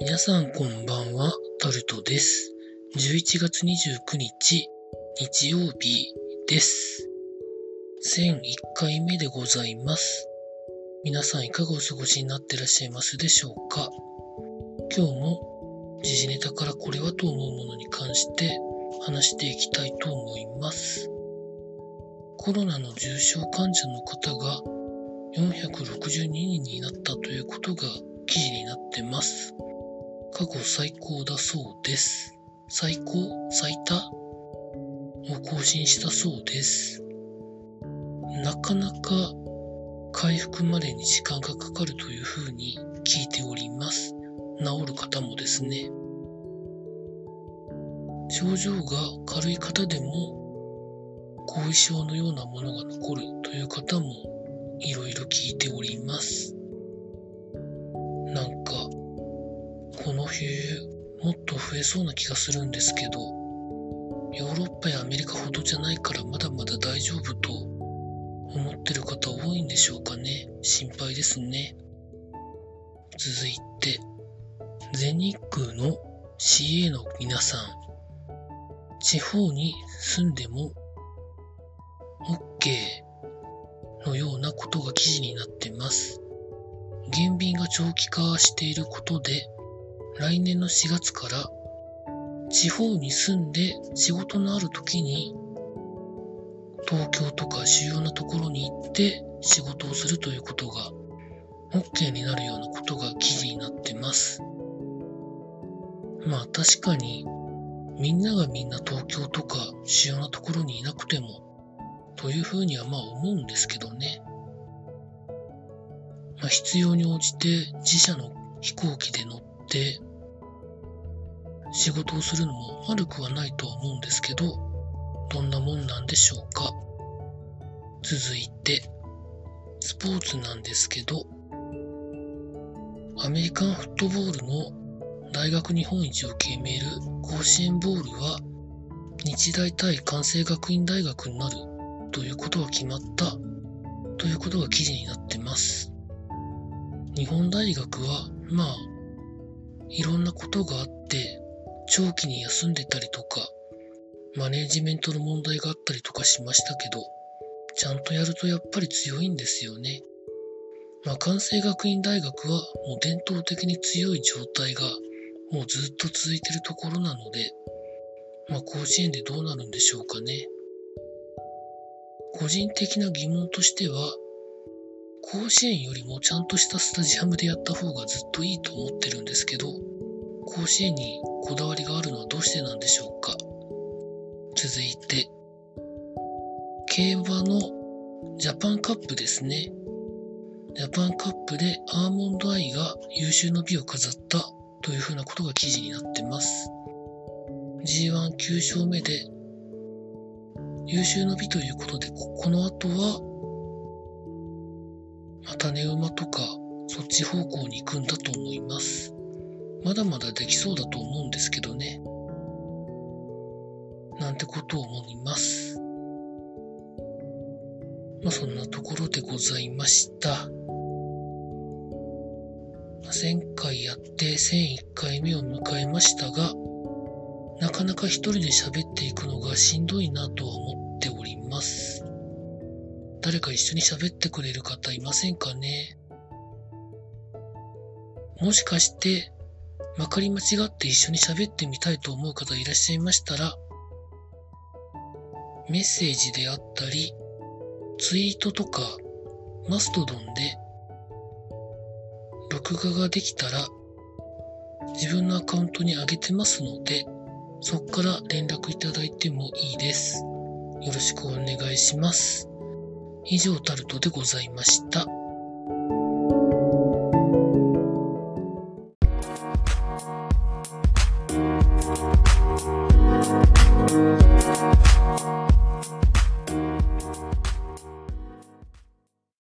皆さんこんばんは、タルトです。11月29日、日曜日です。1001回目でございます。皆さんいかがお過ごしになってらっしゃいますでしょうか？今日も時事ネタからこれはと思うものに関して話していきたいと思います。コロナの重症患者の方が462人になったということが記事になってます。過去最高だそうです。最高最多を更新したそうです。なかなか回復までに時間がかかるというふうに聞いております。治る方もですね。症状が軽い方でも後遺症のようなものが残るという方もいろいろ聞いております。増えそうな気がするんですけど、ヨーロッパやアメリカほどじゃないからまだまだ大丈夫と思ってる方多いんでしょうかね。心配ですね。続いて、全日空の CA の皆さん、地方に住んでも OK のようなことが記事になってます。減便が長期化していることで、来年の4月から地方に住んで仕事のある時に東京とか主要なところに行って仕事をするということが OK になるようなことが記事になってます。まあ確かにみんながみんな東京とか主要なところにいなくてもというふうにはまあ思うんですけどね。まあ、必要に応じて自社の飛行機で乗って仕事をするのも悪くはないとは思うんですけど、どんなもんなんでしょうか。続いて、スポーツなんですけど、アメリカンフットボールの大学日本一を決める甲子園ボールは、日大対関西学院大学になるということが決まったということが記事になってます。日本大学は、まあ、いろんなことがあって、長期に休んでたりとか、マネージメントの問題があったりとかしましたけど、ちゃんとやるとやっぱり強いんですよね。まあ、関西学院大学はもう伝統的に強い状態がもうずっと続いてるところなので、まあ、甲子園でどうなるんでしょうかね。個人的な疑問としては、甲子園よりもちゃんとしたスタジアムでやった方がずっといいと思ってるんですけど、甲子園にこだわりがあるのはどうしてなんでしょうか？続いて、競馬のジャパンカップですね。ジャパンカップでアーモンドアイが優秀の美を飾ったというふうなことが記事になってます。G19 勝目で優秀の美ということで、ここの後はまたね馬とかそっち方向に行くんだと思います。まだまだできそうだと思うんですけどね。なんてことを思います。まあそんなところでございました。1000回やって1001回目を迎えましたが、なかなか一人で喋っていくのがしんどいなとは思っております。誰か一緒に喋ってくれる方いませんかね？もしかして、まかり間違って一緒に喋ってみたいと思う方いらっしゃいましたら、メッセージであったり、ツイートとか、マストドンで、録画ができたら、自分のアカウントに上げてますので、そこから連絡いただいてもいいです。よろしくお願いします。以上タルトでございました。